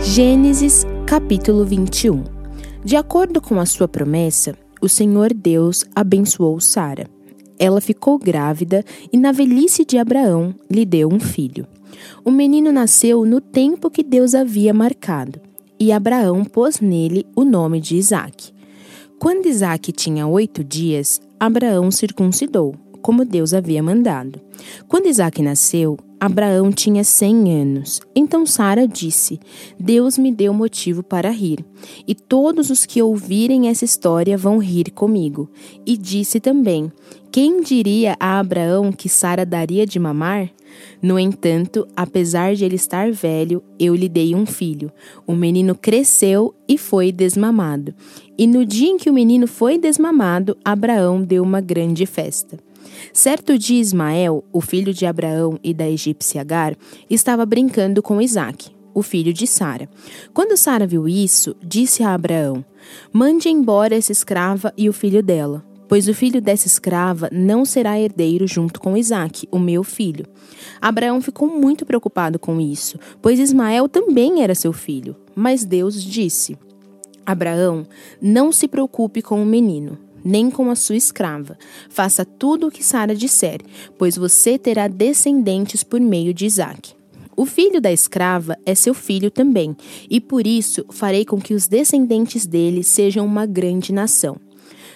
Gênesis capítulo 21 De acordo com a sua promessa, o Senhor Deus abençoou Sara. Ela ficou grávida e, na velhice de Abraão, lhe deu um filho. O menino nasceu no tempo que Deus havia marcado, e Abraão pôs nele o nome de Isaque. Quando Isaque tinha oito dias, Abraão circuncidou, como Deus havia mandado. Quando Isaque nasceu, Abraão tinha cem anos. Então Sara disse: Deus me deu motivo para rir, e todos os que ouvirem essa história vão rir comigo. E disse também: Quem diria a Abraão que Sara daria de mamar? No entanto, apesar de ele estar velho, eu lhe dei um filho. O menino cresceu e foi desmamado. E no dia em que o menino foi desmamado, Abraão deu uma grande festa. Certo dia, Ismael, o filho de Abraão e da egípcia Agar, estava brincando com Isaque, o filho de Sara. Quando Sara viu isso, disse a Abraão: Mande embora essa escrava e o filho dela, pois o filho dessa escrava não será herdeiro junto com Isaque, o meu filho. Abraão ficou muito preocupado com isso, pois Ismael também era seu filho. Mas Deus disse: Abraão, não se preocupe com o menino nem com a sua escrava. Faça tudo o que Sara disser, pois você terá descendentes por meio de Isaque. O filho da escrava é seu filho também, e por isso farei com que os descendentes dele sejam uma grande nação.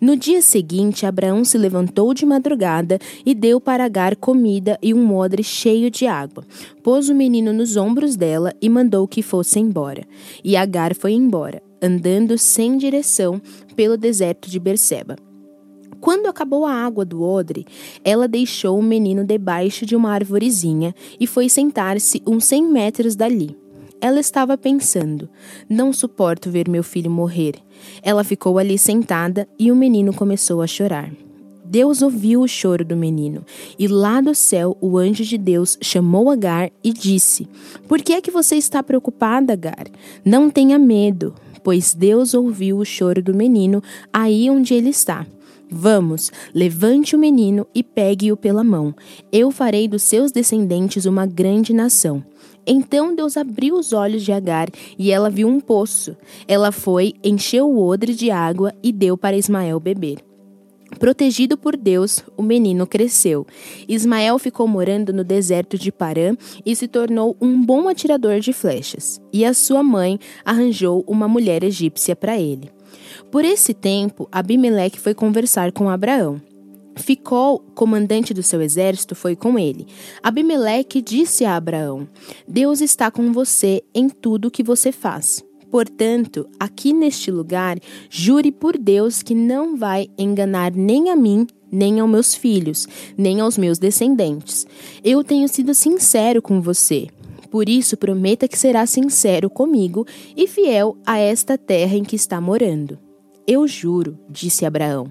No dia seguinte, Abraão se levantou de madrugada e deu para Agar comida e um odre cheio de água. Pôs o menino nos ombros dela e mandou que fosse embora. E Agar foi embora andando sem direção pelo deserto de Berseba. Quando acabou a água do odre, ela deixou o menino debaixo de uma arvorezinha e foi sentar-se uns cem metros dali. Ela estava pensando: Não suporto ver meu filho morrer. Ela ficou ali sentada e o menino começou a chorar. Deus ouviu o choro do menino, e lá do céu o anjo de Deus chamou Agar e disse: Por que é que você está preocupada, Agar? Não tenha medo pois Deus ouviu o choro do menino aí onde ele está. Vamos, levante o menino e pegue-o pela mão. Eu farei dos seus descendentes uma grande nação. Então Deus abriu os olhos de Agar e ela viu um poço. Ela foi, encheu o odre de água e deu para Ismael beber. Protegido por Deus, o menino cresceu. Ismael ficou morando no deserto de Parã e se tornou um bom atirador de flechas. E a sua mãe arranjou uma mulher egípcia para ele. Por esse tempo, Abimeleque foi conversar com Abraão. Ficou, comandante do seu exército, foi com ele. Abimeleque disse a Abraão: Deus está com você em tudo o que você faz. Portanto, aqui neste lugar, jure por Deus que não vai enganar nem a mim, nem aos meus filhos, nem aos meus descendentes. Eu tenho sido sincero com você. Por isso, prometa que será sincero comigo e fiel a esta terra em que está morando. Eu juro, disse Abraão.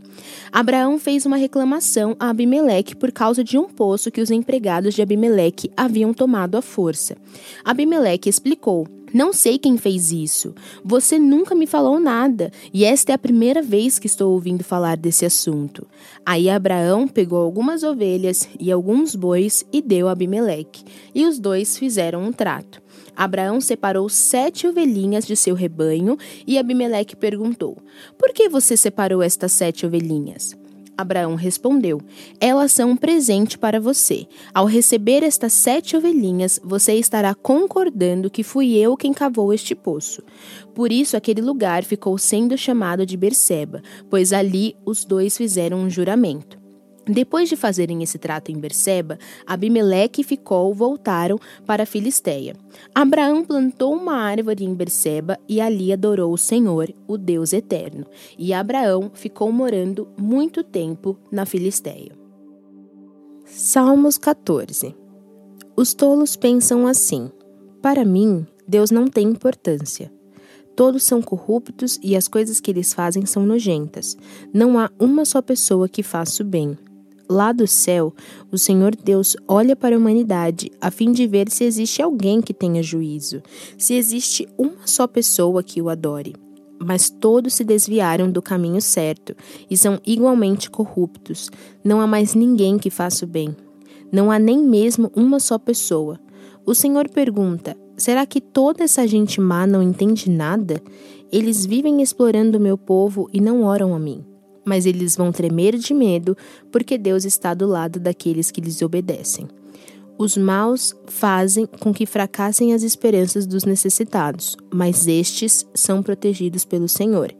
Abraão fez uma reclamação a Abimeleque por causa de um poço que os empregados de Abimeleque haviam tomado à força. Abimeleque explicou: não sei quem fez isso. Você nunca me falou nada, e esta é a primeira vez que estou ouvindo falar desse assunto. Aí Abraão pegou algumas ovelhas e alguns bois e deu a Abimeleque, e os dois fizeram um trato. Abraão separou sete ovelhinhas de seu rebanho e Abimeleque perguntou: Por que você separou estas sete ovelhinhas? Abraão respondeu: Elas são um presente para você. Ao receber estas sete ovelhinhas, você estará concordando que fui eu quem cavou este poço. Por isso aquele lugar ficou sendo chamado de Berseba, pois ali os dois fizeram um juramento. Depois de fazerem esse trato em Berseba, Abimeleque e Ficol voltaram para a Filisteia. Abraão plantou uma árvore em Berseba e ali adorou o Senhor, o Deus eterno. E Abraão ficou morando muito tempo na Filisteia. Salmos 14 Os tolos pensam assim: Para mim, Deus não tem importância. Todos são corruptos e as coisas que eles fazem são nojentas. Não há uma só pessoa que faça o bem. Lá do céu, o Senhor Deus olha para a humanidade a fim de ver se existe alguém que tenha juízo, se existe uma só pessoa que o adore. Mas todos se desviaram do caminho certo e são igualmente corruptos. Não há mais ninguém que faça o bem. Não há nem mesmo uma só pessoa. O Senhor pergunta: Será que toda essa gente má não entende nada? Eles vivem explorando o meu povo e não oram a mim. Mas eles vão tremer de medo, porque Deus está do lado daqueles que lhes obedecem. Os maus fazem com que fracassem as esperanças dos necessitados, mas estes são protegidos pelo Senhor.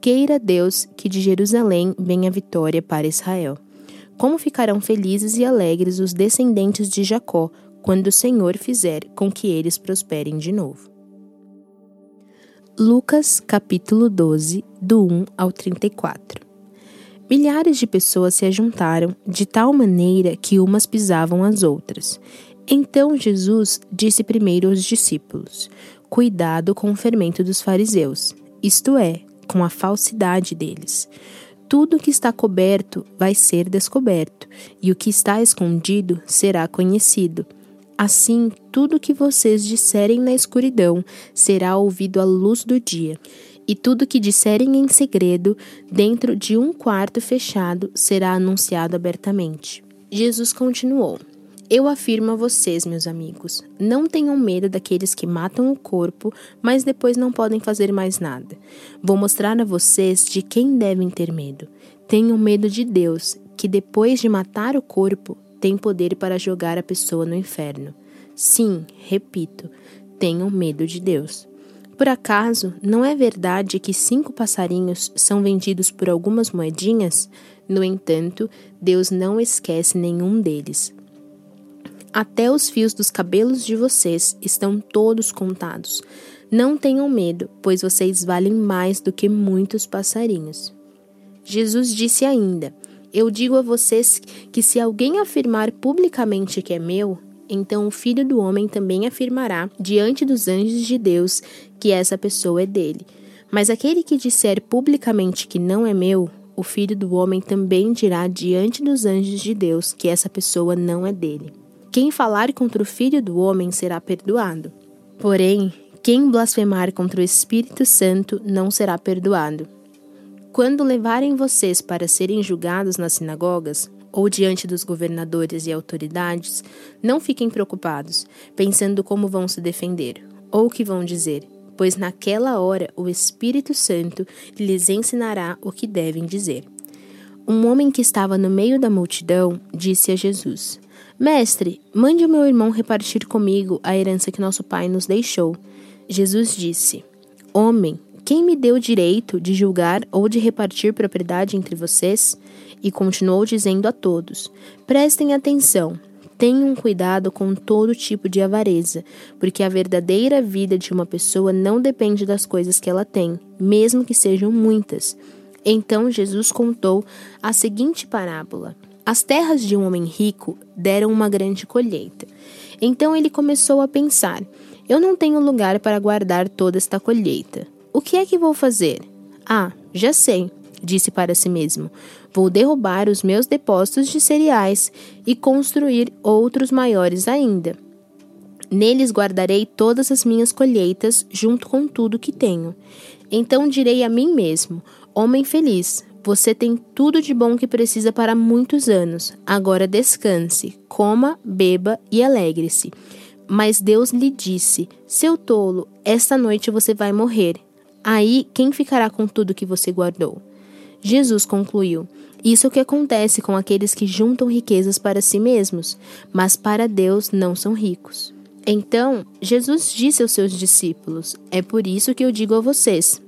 Queira Deus que de Jerusalém venha a vitória para Israel. Como ficarão felizes e alegres os descendentes de Jacó quando o Senhor fizer com que eles prosperem de novo. Lucas capítulo 12, do 1 ao 34 Milhares de pessoas se ajuntaram de tal maneira que umas pisavam as outras. Então Jesus disse primeiro aos discípulos: Cuidado com o fermento dos fariseus, isto é, com a falsidade deles. Tudo que está coberto vai ser descoberto, e o que está escondido será conhecido. Assim, tudo que vocês disserem na escuridão será ouvido à luz do dia e tudo que disserem em segredo, dentro de um quarto fechado, será anunciado abertamente. Jesus continuou: Eu afirmo a vocês, meus amigos, não tenham medo daqueles que matam o corpo, mas depois não podem fazer mais nada. Vou mostrar a vocês de quem devem ter medo. Tenham medo de Deus, que depois de matar o corpo, tem poder para jogar a pessoa no inferno. Sim, repito, tenham medo de Deus. Por acaso, não é verdade que cinco passarinhos são vendidos por algumas moedinhas? No entanto, Deus não esquece nenhum deles. Até os fios dos cabelos de vocês estão todos contados. Não tenham medo, pois vocês valem mais do que muitos passarinhos. Jesus disse ainda: Eu digo a vocês que se alguém afirmar publicamente que é meu, então o Filho do Homem também afirmará diante dos anjos de Deus que essa pessoa é dele. Mas aquele que disser publicamente que não é meu, o Filho do Homem também dirá diante dos anjos de Deus que essa pessoa não é dele. Quem falar contra o Filho do Homem será perdoado. Porém, quem blasfemar contra o Espírito Santo não será perdoado. Quando levarem vocês para serem julgados nas sinagogas, ou diante dos governadores e autoridades, não fiquem preocupados, pensando como vão se defender ou o que vão dizer, pois naquela hora o Espírito Santo lhes ensinará o que devem dizer. Um homem que estava no meio da multidão disse a Jesus: Mestre, mande o meu irmão repartir comigo a herança que nosso pai nos deixou. Jesus disse: Homem, quem me deu o direito de julgar ou de repartir propriedade entre vocês? E continuou dizendo a todos: Prestem atenção, tenham cuidado com todo tipo de avareza, porque a verdadeira vida de uma pessoa não depende das coisas que ela tem, mesmo que sejam muitas. Então Jesus contou a seguinte parábola: As terras de um homem rico deram uma grande colheita. Então ele começou a pensar: Eu não tenho lugar para guardar toda esta colheita. O que é que vou fazer? Ah, já sei disse para si mesmo: Vou derrubar os meus depósitos de cereais e construir outros maiores ainda. Neles guardarei todas as minhas colheitas, junto com tudo que tenho. Então direi a mim mesmo: Homem feliz, você tem tudo de bom que precisa para muitos anos. Agora descanse, coma, beba e alegre-se. Mas Deus lhe disse: Seu tolo, esta noite você vai morrer. Aí quem ficará com tudo que você guardou? Jesus concluiu: Isso é o que acontece com aqueles que juntam riquezas para si mesmos, mas para Deus não são ricos. Então, Jesus disse aos seus discípulos: É por isso que eu digo a vocês: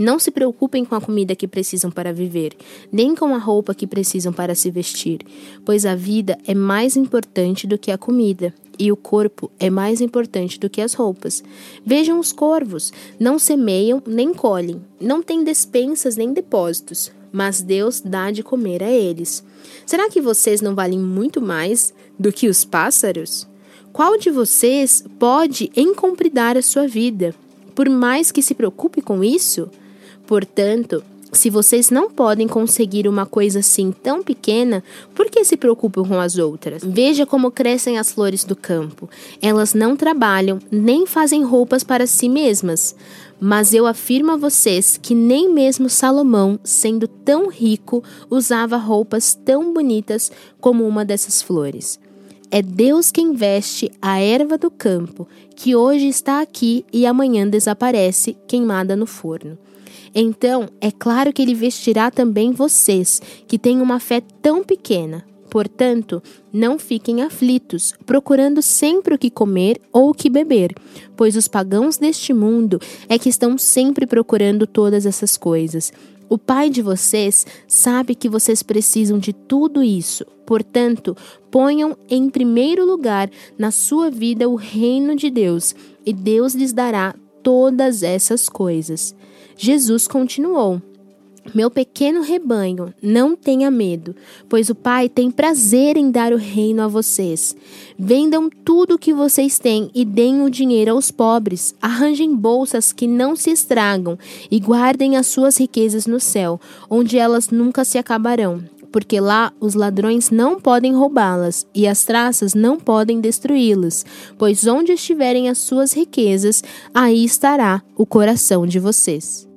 não se preocupem com a comida que precisam para viver, nem com a roupa que precisam para se vestir, pois a vida é mais importante do que a comida, e o corpo é mais importante do que as roupas. Vejam os corvos: não semeiam nem colhem, não têm despensas nem depósitos mas Deus dá de comer a eles. Será que vocês não valem muito mais do que os pássaros? Qual de vocês pode encompridar a sua vida, por mais que se preocupe com isso? Portanto, se vocês não podem conseguir uma coisa assim tão pequena, por que se preocupam com as outras? Veja como crescem as flores do campo. Elas não trabalham, nem fazem roupas para si mesmas. Mas eu afirmo a vocês que nem mesmo Salomão, sendo tão rico, usava roupas tão bonitas como uma dessas flores. É Deus quem veste a erva do campo, que hoje está aqui e amanhã desaparece, queimada no forno. Então, é claro que ele vestirá também vocês, que têm uma fé tão pequena. Portanto, não fiquem aflitos, procurando sempre o que comer ou o que beber, pois os pagãos deste mundo é que estão sempre procurando todas essas coisas. O Pai de vocês sabe que vocês precisam de tudo isso. Portanto, ponham em primeiro lugar na sua vida o reino de Deus, e Deus lhes dará todas essas coisas. Jesus continuou: meu pequeno rebanho, não tenha medo, pois o Pai tem prazer em dar o reino a vocês. Vendam tudo o que vocês têm e deem o dinheiro aos pobres. Arranjem bolsas que não se estragam e guardem as suas riquezas no céu, onde elas nunca se acabarão. Porque lá os ladrões não podem roubá-las e as traças não podem destruí-las, pois onde estiverem as suas riquezas, aí estará o coração de vocês.